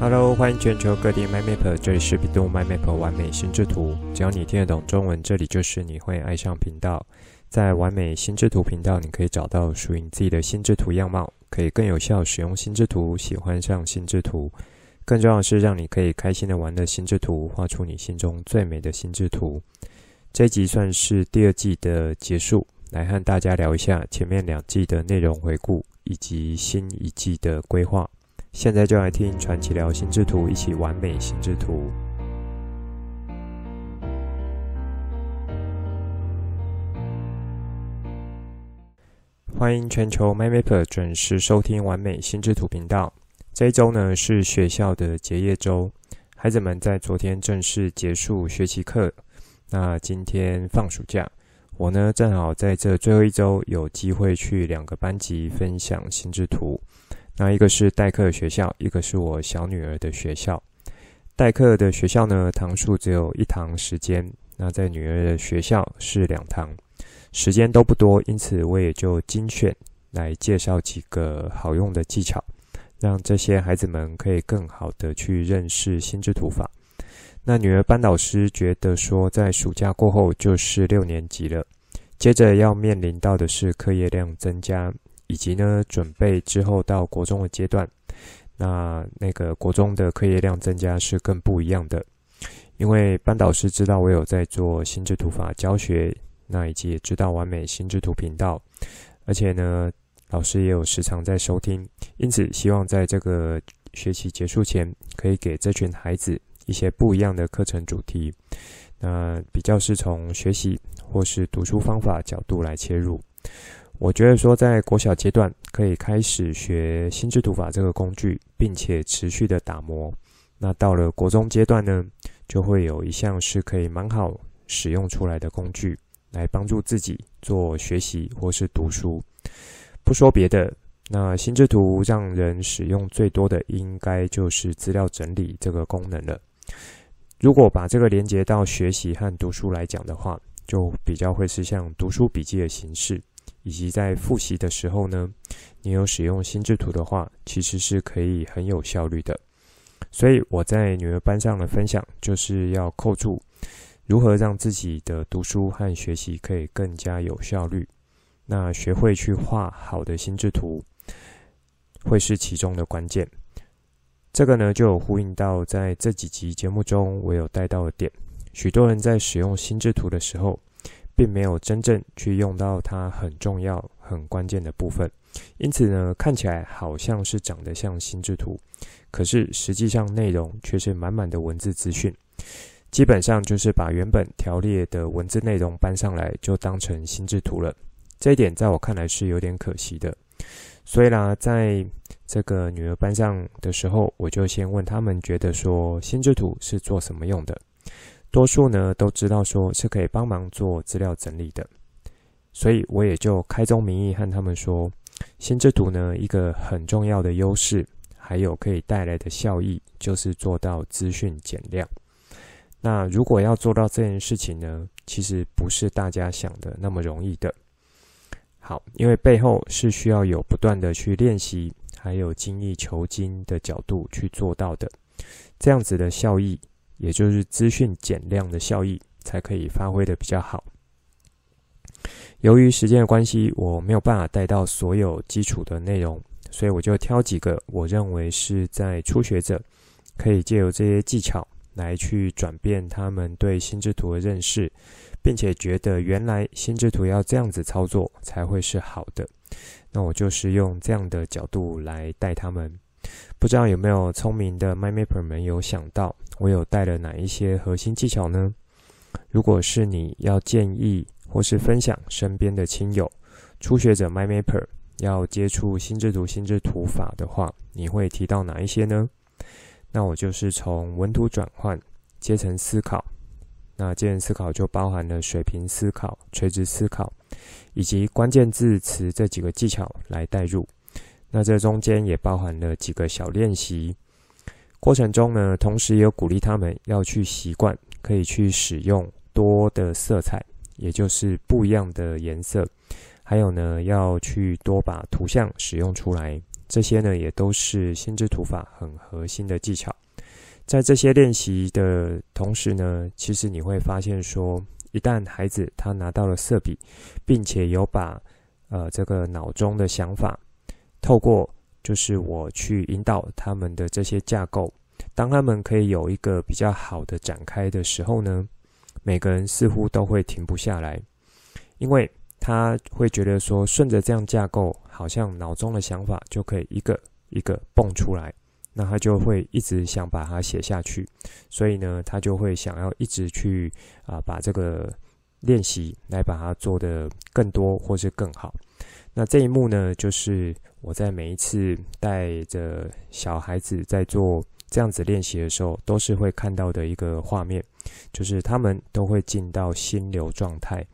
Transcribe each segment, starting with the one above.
Hello，欢迎全球各地 My Map，这里是 bEDU MyMapper 玩美心智图。只要你听得懂中文，这里就是你会爱上频道。在完美心智图频道，你可以找到属于你自己的心智图样貌，可以更有效使用心智图，喜欢上心智图。更重要的是，让你可以开心的玩的心智图，画出你心中最美的心智图。这一集算是第二季的结束，来和大家聊一下前面两季的内容回顾，以及新一季的规划。现在就来听传奇聊心智图，一起完美心智图。欢迎全球 MyMapper 准时收听完美心智图频道。这一周呢是学校的结业周，孩子们在昨天正式结束学习课，那今天放暑假，我呢正好在这最后一周有机会去两个班级分享心智图。那一个是代课学校，一个是我小女儿的学校。代课的学校呢，堂数只有一堂时间。那在女儿的学校是两堂，时间都不多，因此我也就精选来介绍几个好用的技巧，让这些孩子们可以更好的去认识心智图法。那女儿班导师觉得说，在暑假过后就是六年级了，接着要面临到的是课业量增加。以及呢，准备之后到国中的阶段，那那个国中的课业量增加是更不一样的，因为班导师知道我有在做心智图法教学，那以及也知道完美心智图频道，而且呢，老师也有时常在收听，因此希望在这个学期结束前，可以给这群孩子一些不一样的课程主题，那比较是从学习或是读书方法角度来切入。我觉得说，在国小阶段可以开始学心智图法这个工具，并且持续的打磨。那到了国中阶段呢，就会有一项是可以蛮好使用出来的工具，来帮助自己做学习或是读书。不说别的，那心智图让人使用最多的，应该就是资料整理这个功能了。如果把这个连接到学习和读书来讲的话，就比较会是像读书笔记的形式。以及在复习的时候呢，你有使用心智图的话，其实是可以很有效率的。所以我在女儿班上的分享，就是要扣住如何让自己的读书和学习可以更加有效率。那学会去画好的心智图，会是其中的关键。这个呢，就有呼应到在这几集节目中我有带到的点。许多人在使用心智图的时候，并没有真正去用到它很重要、很关键的部分，因此呢，看起来好像是长得像心智图，可是实际上内容却是满满的文字资讯，基本上就是把原本条列的文字内容搬上来，就当成心智图了。这一点在我看来是有点可惜的。所以啦，在这个女儿班上的时候，我就先问他们，觉得说心智图是做什么用的？多数呢都知道说是可以帮忙做资料整理的，所以我也就开宗明义和他们说，心智图呢一个很重要的优势，还有可以带来的效益，就是做到资讯减量。那如果要做到这件事情呢，其实不是大家想的那么容易的。好，因为背后是需要有不断的去练习，还有精益求精的角度去做到的，这样子的效益。也就是资讯减量的效益才可以发挥的比较好。由于时间的关系，我没有办法带到所有基础的内容，所以我就挑几个我认为是在初学者可以借由这些技巧来去转变他们对心智图的认识，并且觉得原来心智图要这样子操作才会是好的。那我就是用这样的角度来带他们。不知道有没有聪明的 MyMapper 们有想到我有带了哪一些核心技巧呢？如果是你要建议或是分享身边的亲友初学者 MyMapper 要接触心智图心智图法的话，你会提到哪一些呢？那我就是从文图转换、阶层思考，那阶层思考就包含了水平思考、垂直思考以及关键字词这几个技巧来带入。那这中间也包含了几个小练习，过程中呢，同时也有鼓励他们要去习惯，可以去使用多的色彩，也就是不一样的颜色，还有呢，要去多把图像使用出来，这些呢也都是心智图法很核心的技巧。在这些练习的同时呢，其实你会发现说，一旦孩子他拿到了色笔，并且有把呃这个脑中的想法透过就是我去引导他们的这些架构，当他们可以有一个比较好的展开的时候呢，每个人似乎都会停不下来，因为他会觉得说，顺着这样架构，好像脑中的想法就可以一个一个蹦出来。那他就会一直想把它写下去，所以呢，他就会想要一直去啊、把这个练习来把它做得更多或是更好。那这一幕呢，就是我在每一次带着小孩子在做这样子练习的时候，都是会看到的一个画面，就是他们都会进到心流状态，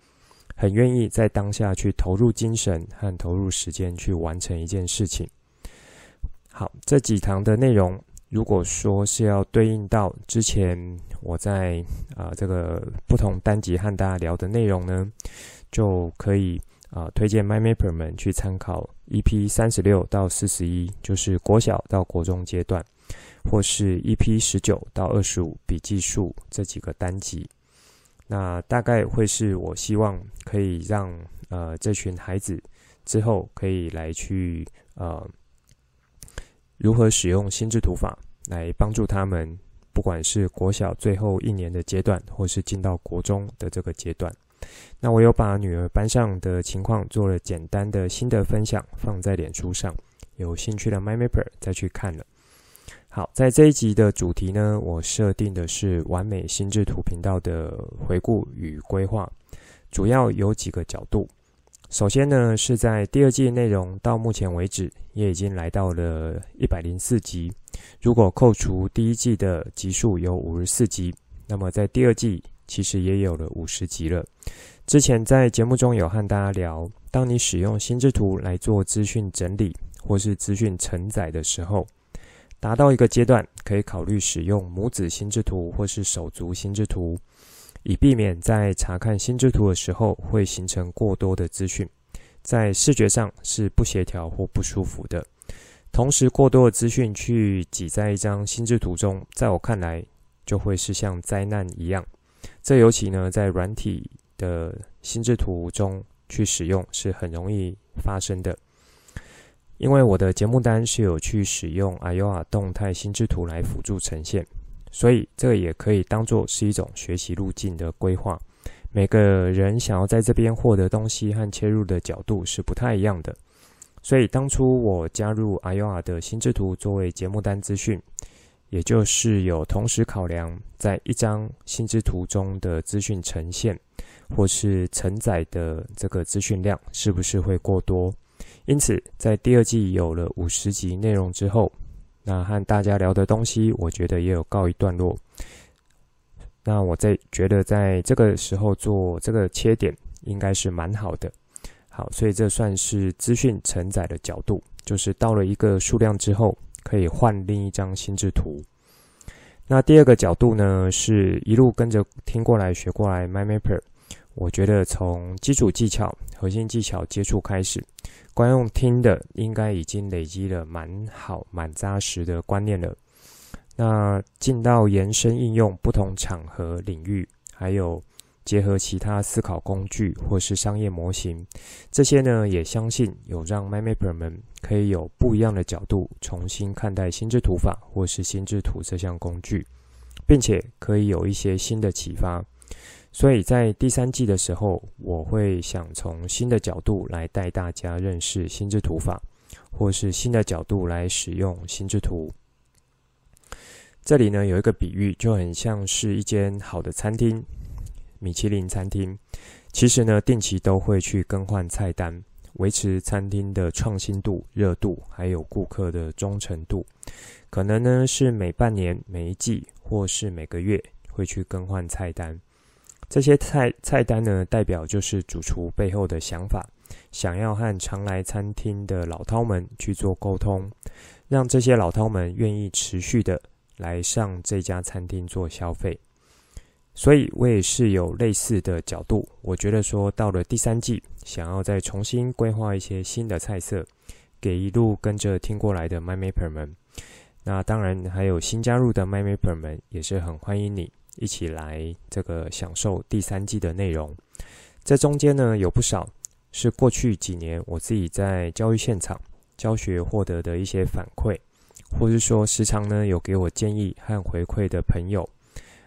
很愿意在当下去投入精神和投入时间去完成一件事情。好，这几堂的内容，如果说是要对应到之前我在啊、呃、这个不同单集和大家聊的内容呢，就可以啊、推荐 MyMapper 们去参考 EP 三十六到四十一，就是国小到国中阶段，或是 EP 十九到二十五笔记数这几个单集。那大概会是我希望可以让呃这群孩子之后可以来去呃。如何使用心智图法来帮助他们，不管是国小最后一年的阶段，或是进到国中的这个阶段。那我有把女儿班上的情况做了简单的心得分享，放在脸书上，有兴趣的 MyMapper 再去看了。好，在这一集的主题呢，我设定的是完美心智图频道的回顾与规划，主要有几个角度。首先呢，是在第二季内容到目前为止也已经来到了一百零四集。如果扣除第一季的集数有五十四集，那么在第二季其实也有了五十集了。之前在节目中有和大家聊，当你使用心智图来做资讯整理或是资讯承载的时候，达到一个阶段，可以考虑使用母子心智图或是手足心智图。以避免在查看心智图的时候会形成过多的资讯，在视觉上是不协调或不舒服的。同时，过多的资讯去挤在一张心智图中，在我看来就会是像灾难一样。这尤其呢，在软体的心智图中去使用是很容易发生的。因为我的节目单是有去使用 Ayoa 动态心智图来辅助呈现。所以，这也可以当做是一种学习路径的规划。每个人想要在这边获得东西和切入的角度是不太一样的。所以，当初我加入 Ayoa 的心智图作为节目单资讯，也就是有同时考量在一张心智图中的资讯呈现，或是承载的这个资讯量是不是会过多。因此，在第二季有了五十集内容之后。那和大家聊的东西，我觉得也有告一段落。那我在觉得在这个时候做这个切点，应该是蛮好的。好，所以这算是资讯承载的角度，就是到了一个数量之后，可以换另一张心智图。那第二个角度呢，是一路跟着听过来学过来，MyMapper。我觉得从基础技巧、核心技巧接触开始，光用听的应该已经累积了蛮好、蛮扎实的观念了。那进到延伸应用不同场合领域，还有结合其他思考工具或是商业模型，这些呢也相信有让 MyMapper 们可以有不一样的角度重新看待心智图法或是心智图这项工具，并且可以有一些新的启发。所以在第三季的时候，我会想从新的角度来带大家认识心智图法，或是新的角度来使用心智图。这里呢有一个比喻，就很像是一间好的餐厅，米其林餐厅。其实呢，定期都会去更换菜单，维持餐厅的创新度、热度，还有顾客的忠诚度。可能呢是每半年、每一季，或是每个月会去更换菜单。这些菜菜单呢，代表就是主厨背后的想法，想要和常来餐厅的老饕们去做沟通，让这些老饕们愿意持续的来上这家餐厅做消费。所以我也是有类似的角度，我觉得说到了第三季，想要再重新规划一些新的菜色，给一路跟着听过来的 MyMapper 们。那当然还有新加入的 MyMapper 们，也是很欢迎你一起来这个享受第三季的内容。这中间呢，有不少是过去几年我自己在教育现场教学获得的一些反馈，或是说时常呢有给我建议和回馈的朋友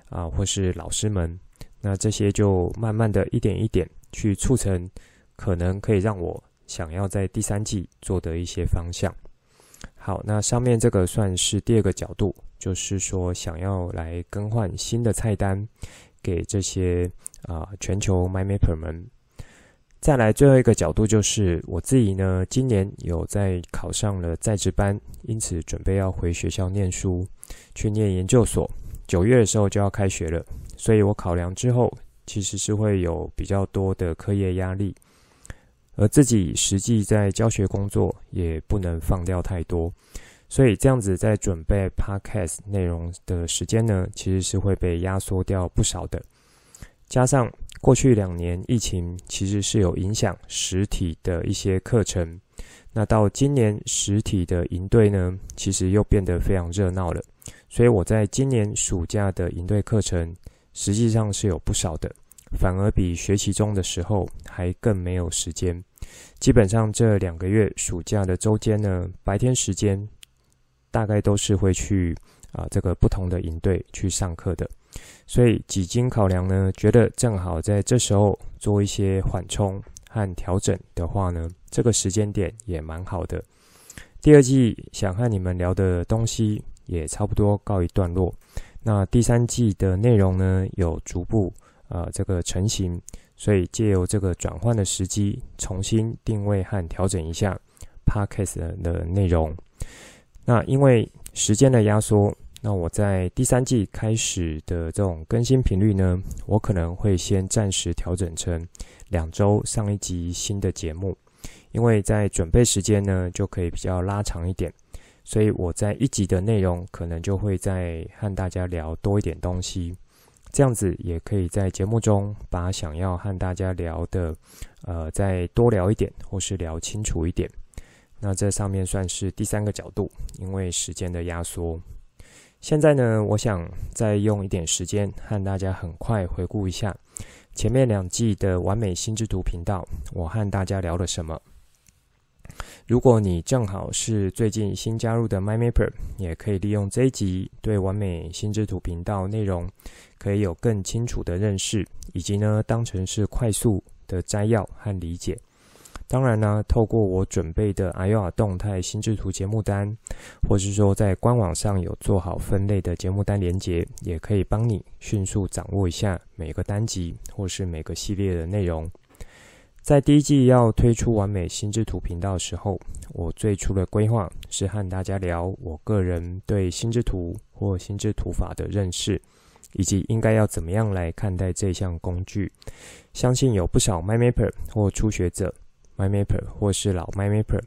啊，或是老师们。那这些就慢慢的一点一点去促成，可能可以让我想要在第三季做的一些方向。好，那上面这个算是第二个角度，就是说想要来更换新的菜单给这些啊、全球 MyMapper 们。再来最后一个角度就是我自己呢，今年有在考上了在职班，因此准备要回学校念书，去念研究所，九月的时候就要开学了。所以我考量之后，其实是会有比较多的课业压力，而自己实际在教学工作也不能放掉太多，所以这样子在准备 Podcast 内容的时间呢，其实是会被压缩掉不少的。加上过去两年疫情其实是有影响实体的一些课程，那到今年实体的营队呢，其实又变得非常热闹了，所以我在今年暑假的营队课程。实际上是有不少的，反而比学习中的时候还更没有时间。基本上这两个月暑假的周间呢，白天时间大概都是会去啊、这个不同的营队去上课的。所以几经考量呢，觉得正好在这时候做一些缓冲和调整的话呢，这个时间点也蛮好的。第二季想和你们聊的东西也差不多告一段落。那第三季的内容呢，有逐步呃这个成型，所以借由这个转换的时机，重新定位和调整一下 Podcast 的内容。那因为时间的压缩，那我在第三季开始的这种更新频率呢，我可能会先暂时调整成两周上一集新的节目，因为在准备时间呢就可以比较拉长一点。所以我在一集的内容可能就会再和大家聊多一点东西，这样子也可以在节目中把想要和大家聊的，呃，再多聊一点，或是聊清楚一点。那这上面算是第三个角度，因为时间的压缩。现在呢，我想再用一点时间和大家很快回顾一下前面两季的完美心智图频道，我和大家聊了什么。如果你正好是最近新加入的 MyMapper，也可以利用这一集对完美心智图频道内容，可以有更清楚的认识，以及呢当成是快速的摘要和理解。当然呢，透过我准备的 Aoa 动态心智图节目单，或是说在官网上有做好分类的节目单连接，也可以帮你迅速掌握一下每个单集或是每个系列的内容。在第一季要推出完美心智图频道时候，我最初的规划是和大家聊我个人对心智图或心智图法的认识，以及应该要怎么样来看待这项工具。相信有不少 MyMapper 或初学者，MyMapper 或是老 MyMapper，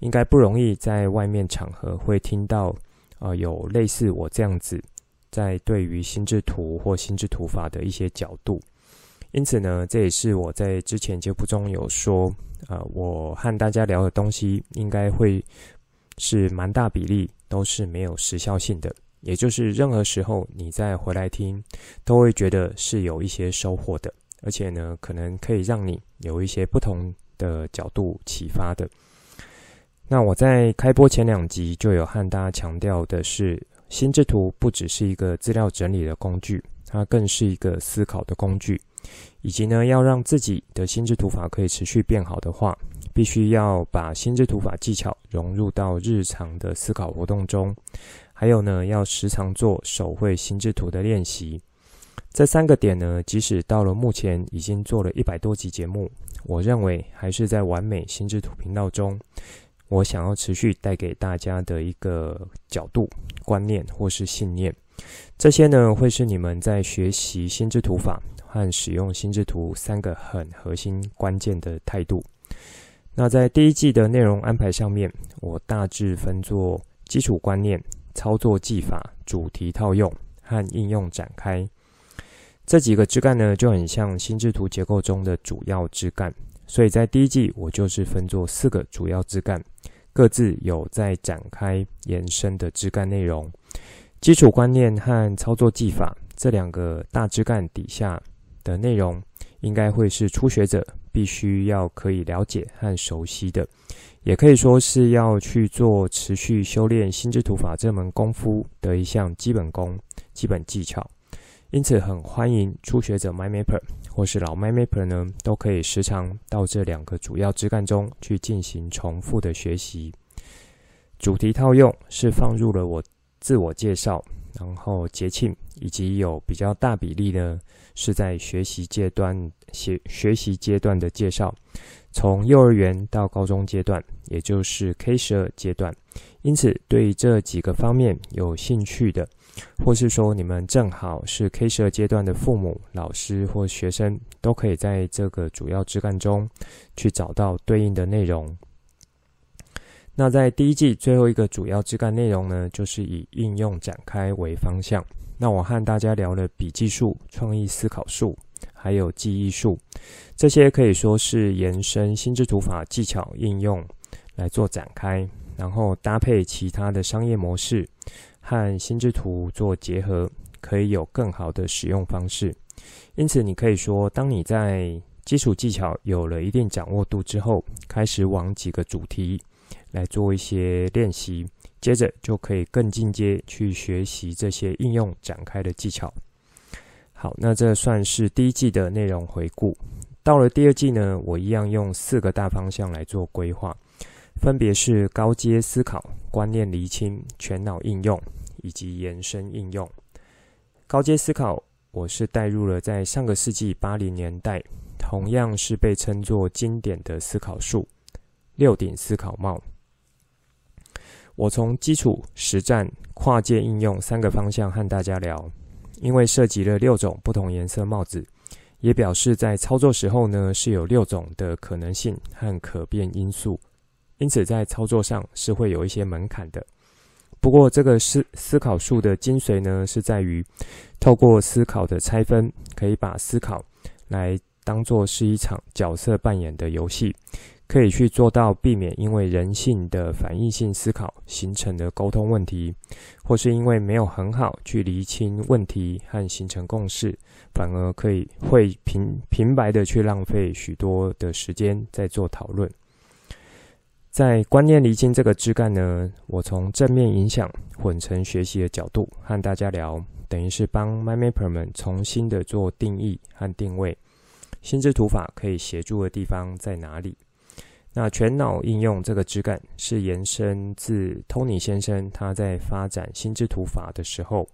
应该不容易在外面场合会听到，呃，有类似我这样子在对于心智图或心智图法的一些角度。因此呢，这也是我在之前节目中有说，呃，我和大家聊的东西应该会是蛮大比例都是没有时效性的，也就是任何时候你再回来听，都会觉得是有一些收获的，而且呢，可能可以让你有一些不同的角度启发的。那我在开播前两集就有和大家强调的是，心智图不只是一个资料整理的工具，它更是一个思考的工具。以及呢，要让自己的心智图法可以持续变好的话，必须要把心智图法技巧融入到日常的思考活动中。还有呢，要时常做手绘心智图的练习。这三个点呢，即使到了目前已经做了一百多集节目，我认为还是在完美心智图频道中，我想要持续带给大家的一个角度、观念或是信念。这些呢，会是你们在学习心智图法。和使用心智图三个很核心关键的态度。那在第一季的内容安排上面，我大致分作基础观念、操作技法、主题套用和应用展开。这几个枝干呢，就很像心智图结构中的主要枝干。所以在第一季，我就是分作四个主要枝干，各自有在展开延伸的枝干内容。基础观念和操作技法这两个大枝干底下的内容，应该会是初学者必须要可以了解和熟悉的，也可以说是要去做持续修炼心智图法这门功夫的一项基本功、基本技巧。因此，很欢迎初学者 MyMapper 或是老 MyMapper 呢，都可以时常到这两个主要枝干中去进行重复的学习。主题套用是放入了我自我介绍，然后节庆以及有比较大比例呢是在学习阶段学学习阶段的介绍，从幼儿园到高中阶段，也就是 K 十二阶段。因此，对这几个方面有兴趣的。或是说你们正好是 K 十二阶段的父母、老师或学生，都可以在这个主要枝干中去找到对应的内容。那在第一季最后一个主要枝干内容呢，就是以应用展开为方向。那我和大家聊了笔记术、创意思考术，还有记忆术，这些可以说是延伸心智图法技巧应用来做展开，然后搭配其他的商业模式。和心智图做结合，可以有更好的使用方式。因此，你可以说，当你在基础技巧有了一定掌握度之后，开始往几个主题来做一些练习，接着就可以更进阶去学习这些应用展开的技巧。好，那这算是第一季的内容回顾。到了第二季呢，我一样用四个大方向来做规划。分别是高阶思考、观念厘清、全脑应用以及延伸应用。高阶思考，我是带入了在上个世纪八零年代，同样是被称作经典的思考术——六顶思考帽。我从基础、实战、跨界应用三个方向和大家聊，因为涉及了六种不同颜色帽子，也表示在操作时候呢，是有六种的可能性和可变因素。因此，在操作上是会有一些门槛的。不过，这个思思考术的精髓呢，是在于透过思考的拆分，可以把思考来当作是一场角色扮演的游戏，可以去做到避免因为人性的反应性思考形成的沟通问题，或是因为没有很好去厘清问题和形成共识，反而可以会平平白的去浪费许多的时间在做讨论。在观念厘清这个枝干呢，我从正面影响混成学习的角度和大家聊，等于是帮 MyMapper 们重新的做定义和定位。心智图法可以协助的地方在哪里？那全脑应用这个枝干是延伸自 Tony 先生他在发展心智图法的时候，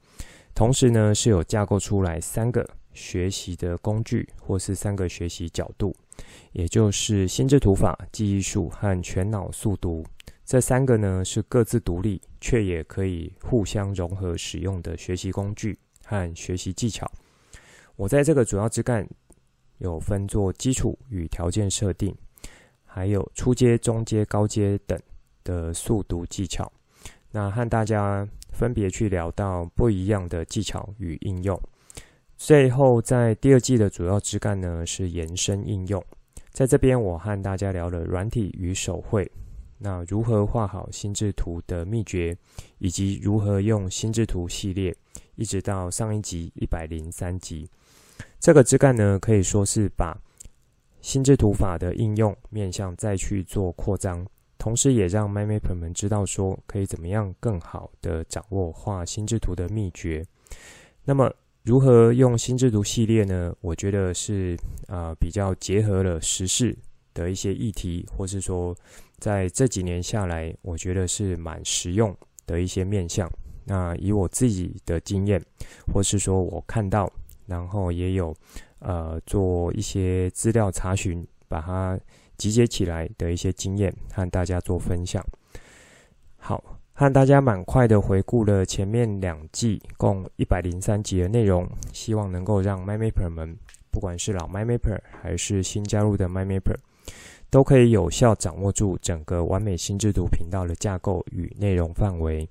同时呢是有架构出来三个学习的工具或是三个学习角度。也就是心智图法、记忆术和全脑速读这三个呢，是各自独立却也可以互相融合使用的学习工具和学习技巧。我在这个主要枝干有分做基础与条件设定，还有初阶、中阶、高阶等的速读技巧。那和大家分别去聊到不一样的技巧与应用。最后，在第二季的主要枝干呢，是延伸应用。在这边，我和大家聊了软体与手绘，那如何画好心智图的秘诀，以及如何用心智图系列，一直到上一集一百零三集。这个枝干呢，可以说是把心智图法的应用面向再去做扩张，同时也让 MindMapper 们知道说可以怎么样更好的掌握画心智图的秘诀。那么，如何用心智图系列呢？我觉得是啊、呃，比较结合了时事的一些议题，或是说在这几年下来，我觉得是蛮实用的一些面向。那以我自己的经验，或是说我看到，然后也有呃做一些资料查询，把它集结起来的一些经验，和大家做分享。好。和大家蛮快的回顾了前面两季共一百零三集的内容，希望能够让 MindMapper 们，不管是老 MindMapper 还是新加入的 MindMapper，都可以有效掌握住整个完美心智图频道的架构与内容范围。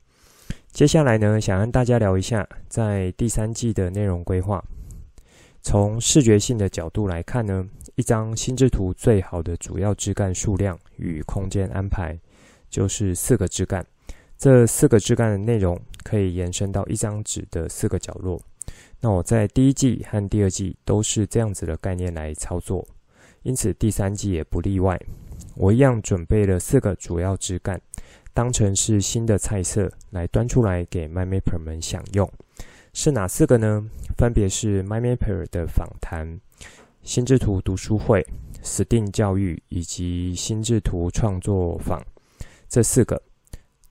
接下来呢，想和大家聊一下在第三季的内容规划。从视觉性的角度来看呢，一张心智图最好的主要枝干数量与空间安排。就是四个枝干。这四个枝干的内容可以延伸到一张纸的四个角落。那我在第一季和第二季都是这样子的概念来操作，因此第三季也不例外。我一样准备了四个主要枝干，当成是新的菜色来端出来给 MyMapper 们享用。是哪四个呢？分别是 MyMapper 的访谈、心智图读书会、STEAM 教育以及心智图创作坊这四个。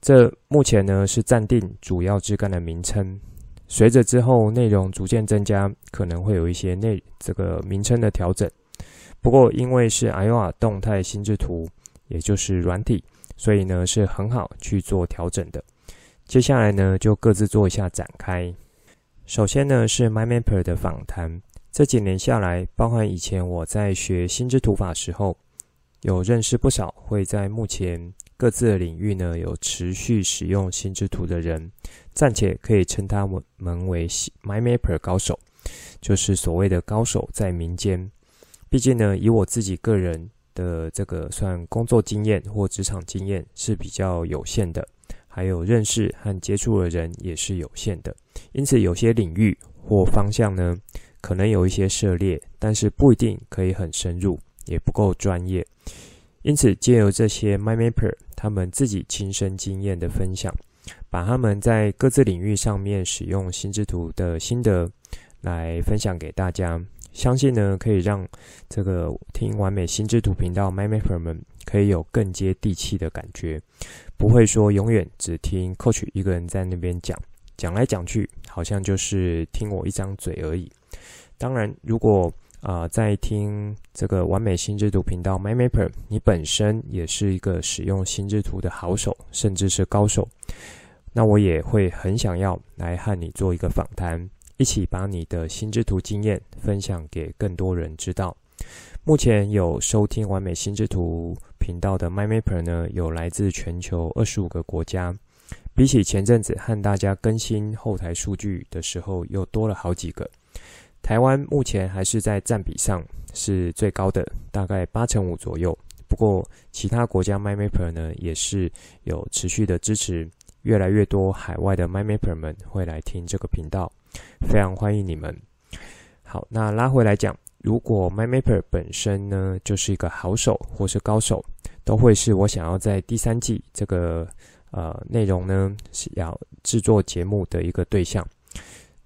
这目前呢是暂定主要枝干的名称，随着之后内容逐渐增加，可能会有一些内这个名称的调整。不过因为是 Iowa 动态心智图，也就是软体，所以呢是很好去做调整的。接下来呢就各自做一下展开。首先呢是 MyMapper 的访谈，这几年下来，包含以前我在学心智图法时候，有认识不少会在目前。各自的领域呢，有持续使用心智图的人，暂且可以称他们为 MyMapper 高手，就是所谓的高手在民间。毕竟呢，以我自己个人的这个算工作经验或职场经验是比较有限的，还有认识和接触的人也是有限的，因此有些领域或方向呢，可能有一些涉猎，但是不一定可以很深入，也不够专业。因此，借由这些 MyMapper 他们自己亲身经验的分享，把他们在各自领域上面使用心智图的心得来分享给大家，相信呢可以让这个听完美心智图频道 MyMapper 们可以有更接地气的感觉，不会说永远只听 Coach 一个人在那边讲，讲来讲去好像就是听我一张嘴而已。当然，如果啊、在听这个完美心智图频道 MyMapper，你本身也是一个使用心智图的好手，甚至是高手。那我也会很想要来和你做一个访谈，一起把你的心智图经验分享给更多人知道。目前有收听完美心智图频道的 MyMapper 呢，有来自全球二十五个国家，比起前阵子和大家更新后台数据的时候，又多了好几个。台湾目前还是在占比上是最高的，大概八成五左右。不过其他国家 MyMapper 呢，也是有持续的支持，越来越多海外的 MyMapper 们会来听这个频道，非常欢迎你们。好，那拉回来讲，如果 MyMapper 本身呢就是一个好手或是高手，都会是我想要在第三季这个呃内容呢是要制作节目的一个对象。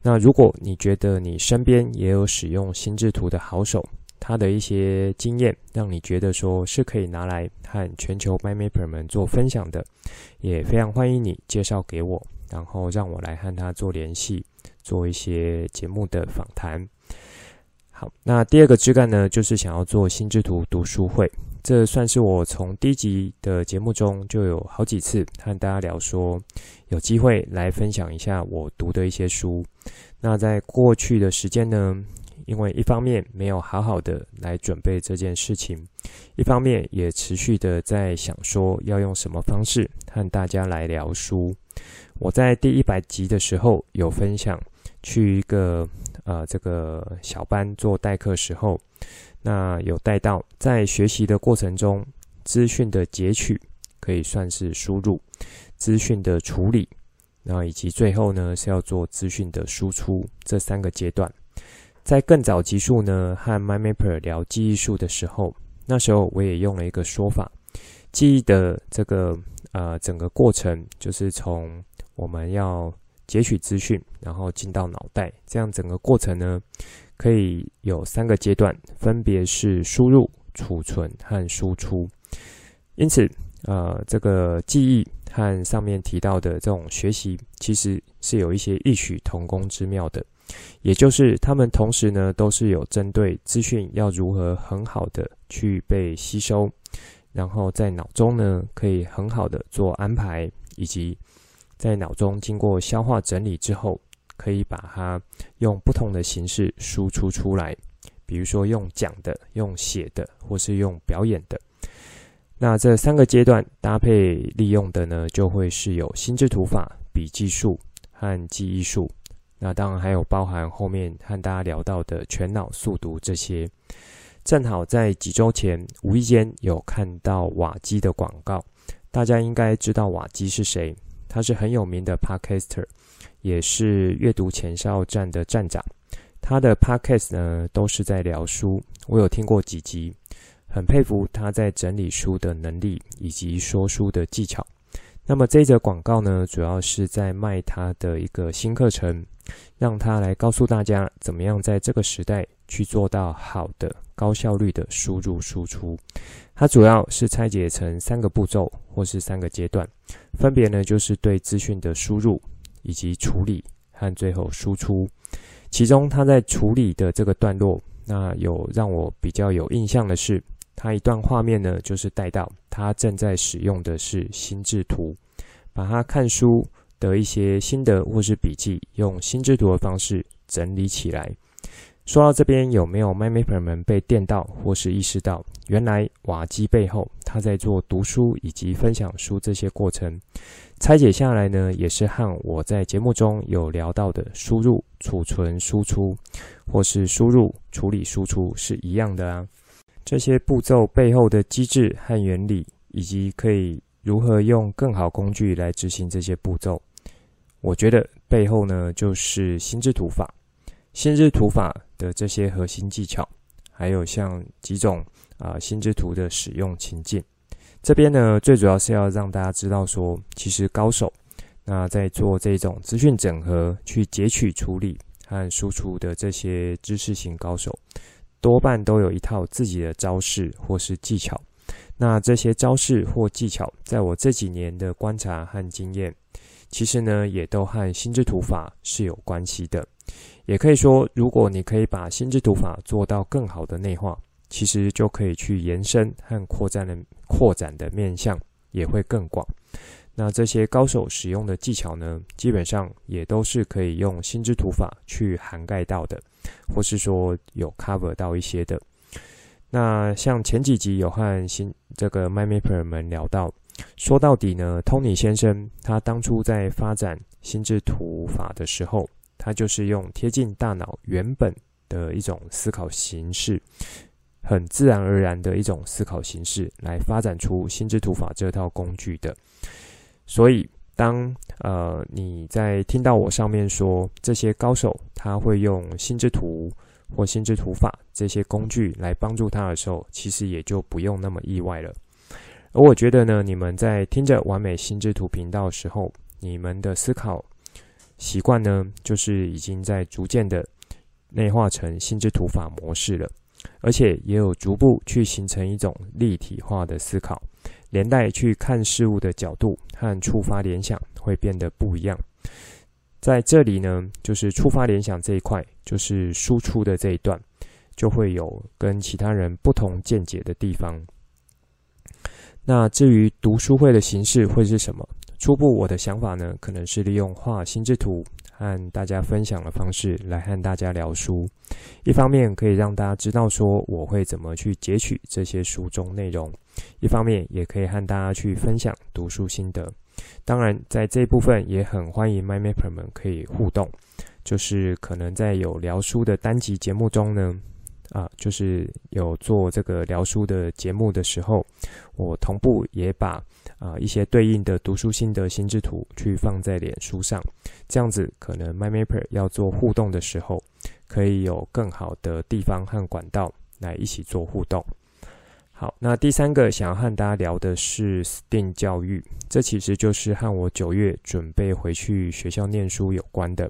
那如果你觉得你身边也有使用心智图的好手，他的一些经验让你觉得说是可以拿来和全球 MyMapper 们做分享的，也非常欢迎你介绍给我，然后让我来和他做联系，做一些节目的访谈。好，那第二个枝干呢，就是想要做心智图读书会。这算是我从第一集的节目中就有好几次和大家聊说，有机会来分享一下我读的一些书。那在过去的时间呢，因为一方面没有好好的来准备这件事情，一方面也持续的在想说要用什么方式和大家来聊书。我在第一百集的时候有分享去一个呃这个小班做代课时候。那有带到，在学习的过程中，资讯的截取可以算是输入，资讯的处理，然后以及最后呢是要做资讯的输出这三个阶段。在更早集数呢和 MyMapper 聊记忆术的时候，那时候我也用了一个说法，记忆的这个呃整个过程，就是从我们要截取资讯，然后进到脑袋，这样整个过程呢。可以有三个阶段，分别是输入、储存和输出。因此，呃，这个记忆和上面提到的这种学习，其实是有一些异曲同工之妙的。也就是，他们同时呢，都是有针对资讯要如何很好的去被吸收，然后在脑中呢，可以很好的做安排，以及在脑中经过消化整理之后。可以把它用不同的形式输出出来，比如说用讲的、用写的，或是用表演的。那这三个阶段搭配利用的呢，就会是有心智图法、笔记术和记忆术。那当然还有包含后面和大家聊到的全脑速读这些。正好在几周前无意间有看到瓦基的广告。大家应该知道瓦基是谁，他是很有名的 Podcaster，也是阅读前哨站的站长。他的 Podcast 呢都是在聊书，我有听过几集，很佩服他在整理书的能力以及说书的技巧。那么这则广告呢，主要是在卖他的一个新课程，让他来告诉大家怎么样在这个时代去做到好的高效率的输入输出。它主要是拆解成三个步骤或是三个阶段，分别呢就是对资讯的输入以及处理和最后输出。其中他在处理的这个段落，那有让我比较有印象的是。他一段画面呢，就是带到他正在使用的是心智图，把他看书的一些心得或是笔记，用心智图的方式整理起来。说到这边，有没有 MyMapper 们被电到，或是意识到，原来瓦基背后他在做读书以及分享书这些过程，拆解下来呢，也是和我在节目中有聊到的输入、储存、输出，或是输入、处理、输出是一样的啊。这些步骤背后的机制和原理，以及可以如何用更好工具来执行这些步骤，我觉得背后呢就是心智图法。心智图法的这些核心技巧，还有像几种啊、呃、心智图的使用情境，这边呢最主要是要让大家知道说，其实高手那在做这种资讯整合、去截取、处理和输出的这些知识型高手。多半都有一套自己的招式或是技巧，那这些招式或技巧，在我这几年的观察和经验，其实呢，也都和心智图法是有关系的。也可以说，如果你可以把心智图法做到更好的内化，其实就可以去延伸和扩展的扩展的面向也会更广。那这些高手使用的技巧呢，基本上也都是可以用心智图法去涵盖到的。或是说有 cover 到一些的，那像前几集有和新这个 MyMapper 们聊到，说到底呢，Tony 先生他当初在发展心智图法的时候，他就是用贴近大脑原本的一种思考形式，很自然而然的一种思考形式来发展出心智图法这套工具的，所以。当呃你在听到我上面说这些高手他会用心智图或心智图法这些工具来帮助他的时候，其实也就不用那么意外了。而我觉得呢，你们在听着完美心智图频道的时候，你们的思考习惯呢，就是已经在逐渐的内化成心智图法模式了，而且也有逐步去形成一种立体化的思考。连带去看事物的角度和触发联想会变得不一样。在这里呢，就是触发联想这一块，就是输出的这一段，就会有跟其他人不同见解的地方。那至于读书会的形式会是什么？初步我的想法呢，可能是利用画心智图和大家分享的方式来和大家聊书。一方面可以让大家知道说我会怎么去截取这些书中内容。一方面也可以和大家去分享读书心得，当然在这一部分也很欢迎 MyMapper 们可以互动，就是可能在有聊书的单集节目中呢，啊，就是有做这个聊书的节目的时候，我同步也把啊一些对应的读书心得心智图去放在脸书上，这样子可能 MyMapper 要做互动的时候，可以有更好的地方和管道来一起做互动。好，那第三个想要和大家聊的是 STEAM 教育，这其实就是和我九月准备回去学校念书有关的。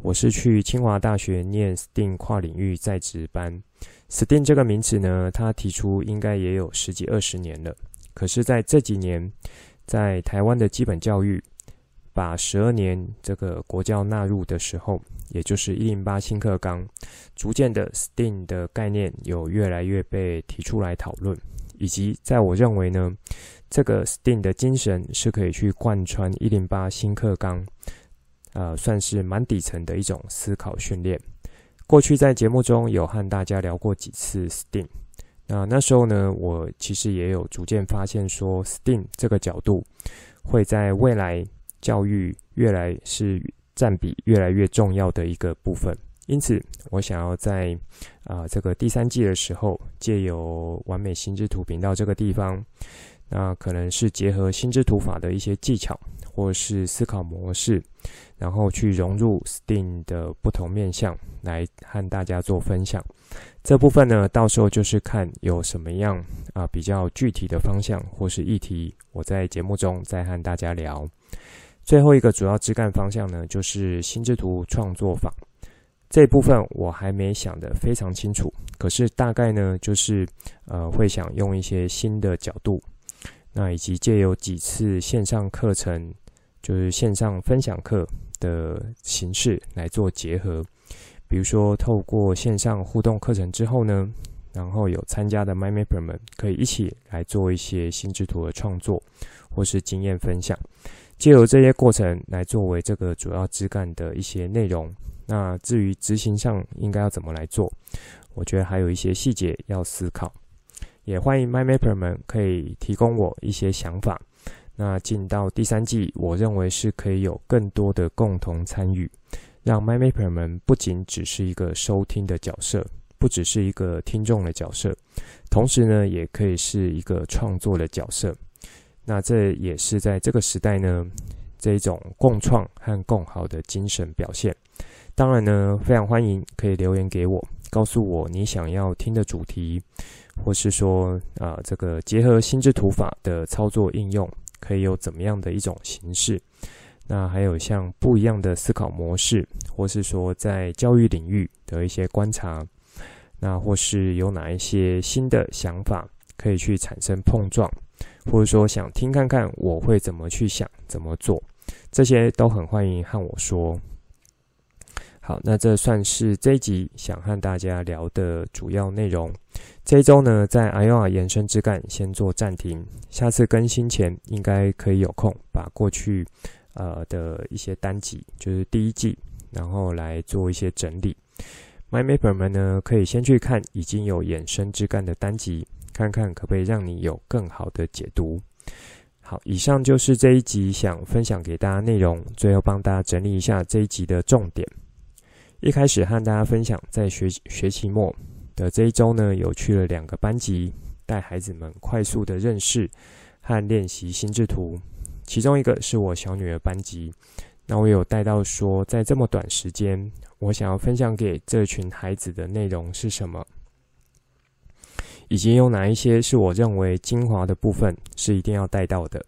我是去清华大学念 STEAM 跨领域在职班。STEAM 这个名词呢，它提出应该也有十几二十年了，可是在这几年，在台湾的基本教育把十二年这个国教纳入的时候，也就是一零八新课纲，逐渐的 STEAM 的概念有越来越被提出来讨论，以及在我认为呢，这个 STEAM 的精神是可以去贯穿一零八新课纲，呃，算是蛮底层的一种思考训练。过去在节目中有和大家聊过几次 STEAM，那那时候呢，我其实也有逐渐发现说，STEAM 这个角度会在未来教育越来是。占比越来越重要的一个部分，因此我想要在啊、这个第三季的时候，借由完美心智图频道这个地方，那可能是结合心智图法的一些技巧，或是思考模式，然后去融入 STEAM 的不同面向，来和大家做分享。这部分呢，到时候就是看有什么样啊比较具体的方向或是议题，我在节目中再和大家聊。最后一个主要枝干方向呢，就是心智图创作坊。这一部分我还没想得非常清楚，可是大概呢，就是呃会想用一些新的角度，那以及借由几次线上课程，就是线上分享课的形式来做结合。比如说，透过线上互动课程之后呢，然后有参加的 MyMapper 们可以一起来做一些心智图的创作，或是经验分享，借由这些过程来作为这个主要枝干的一些内容。那至于执行上应该要怎么来做，我觉得还有一些细节要思考。也欢迎 MyMapper 们可以提供我一些想法。那进到第三季，我认为是可以有更多的共同参与。让 MyMapper 们不仅只是一个收听的角色，不只是一个听众的角色，同时呢，也可以是一个创作的角色。那这也是在这个时代呢，这一种共创和共好的精神表现。当然呢，非常欢迎可以留言给我，告诉我你想要听的主题，或是说啊、这个结合心智图法的操作应用，可以有怎么样的一种形式。那还有像不一样的思考模式，或是说在教育领域的一些观察，那或是有哪一些新的想法可以去产生碰撞，或者说想听看看我会怎么去想、怎么做，这些都很欢迎和我说。好，那这算是这一集想和大家聊的主要内容。这一周呢，在 i o r 延伸枝干先做暂停，下次更新前应该可以有空把过去。呃的一些单集，就是第一季，然后来做一些整理。MyMapper 们呢，可以先去看已经有衍生枝干的单集，看看可不可以让你有更好的解读。好，以上就是这一集想分享给大家内容，最后帮大家整理一下这一集的重点。一开始和大家分享，在学学期末的这一周呢，有去了两个班级，带孩子们快速的认识和练习心智图。其中一个是我小女儿班级，那我有带到说，在这么短时间，我想要分享给这群孩子的内容是什么，以及有哪一些是我认为精华的部分是一定要带到的。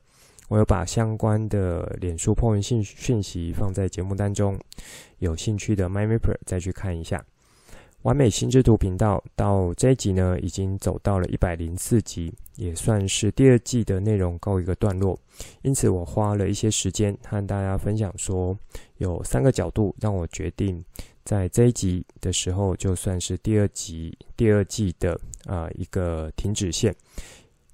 我有把相关的脸书 po 文信讯息放在节目当中，有兴趣的 MyMapper 再去看一下。完美心智图频道到这一集呢，已经走到了一百零四集，也算是第二季的内容告一个段落。因此，我花了一些时间和大家分享说，有三个角度让我决定在这一集的时候，就算是第二集第二季的、呃、一个停止线。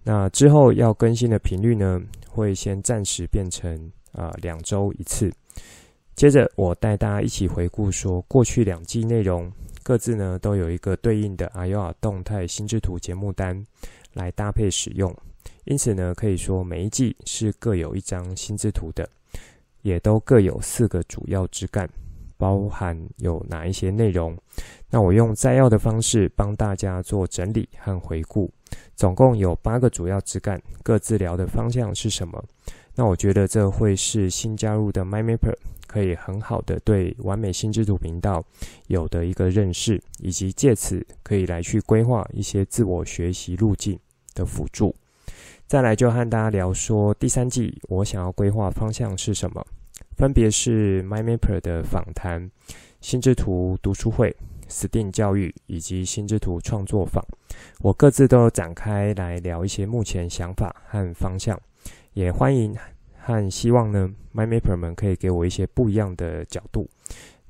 那之后要更新的频率呢，会先暂时变成啊、两周一次。接着，我带大家一起回顾说过去两季内容。各自呢都有一个对应的 AYOA 动态心智图节目单来搭配使用，因此呢可以说每一季是各有一张心智图的，也都各有四个主要枝干，包含有哪一些内容。那我用摘要的方式帮大家做整理和回顾，总共有八个主要枝干，各自聊的方向是什么？那我觉得这会是新加入的 MyMapper。可以很好的对完美心智图频道有的一个认识，以及借此可以来去规划一些自我学习路径的辅助。再来就和大家聊说第三季我想要规划方向是什么，分别是 MyMapper 的访谈、心智图读书会、STEAM 教育以及心智图创作坊，我各自都展开来聊一些目前想法和方向，也欢迎。和希望呢，MyMapper 们可以给我一些不一样的角度，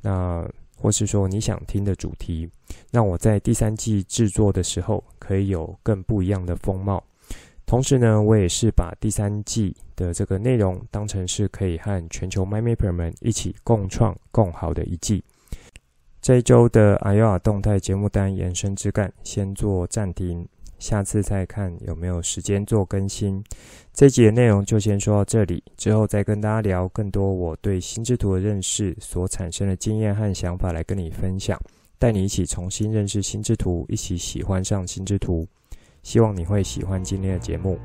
那或是说你想听的主题，让我在第三季制作的时候可以有更不一样的风貌。同时呢，我也是把第三季的这个内容当成是可以和全球 MyMapper 们一起共创共好的一季。这一周的 AYOA 动态节目单延伸枝干先做暂停。下次再看有没有时间做更新。这集的内容就先说到这里，之后再跟大家聊更多我对心智图的认识所产生的经验和想法来跟你分享，带你一起重新认识心智图，一起喜欢上心智图。希望你会喜欢今天的节目。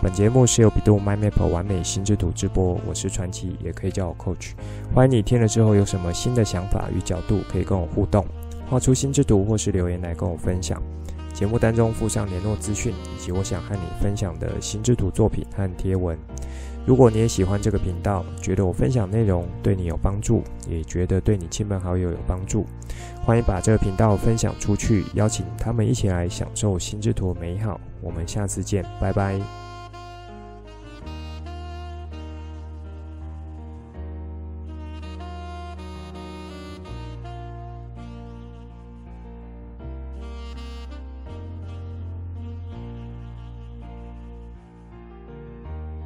本节目是由 bEDU MyMapper 玩美心智图直播，我是传奇，也可以叫我 Coach。欢迎你听了之后有什么新的想法与角度，可以跟我互动，画出心之图或是留言来跟我分享。节目当中附上联络资讯，以及我想和你分享的心智图作品和贴文。如果你也喜欢这个频道，觉得我分享内容对你有帮助，也觉得对你亲朋好友有帮助，欢迎把这个频道分享出去，邀请他们一起来享受心智图美好。我们下次见，拜拜。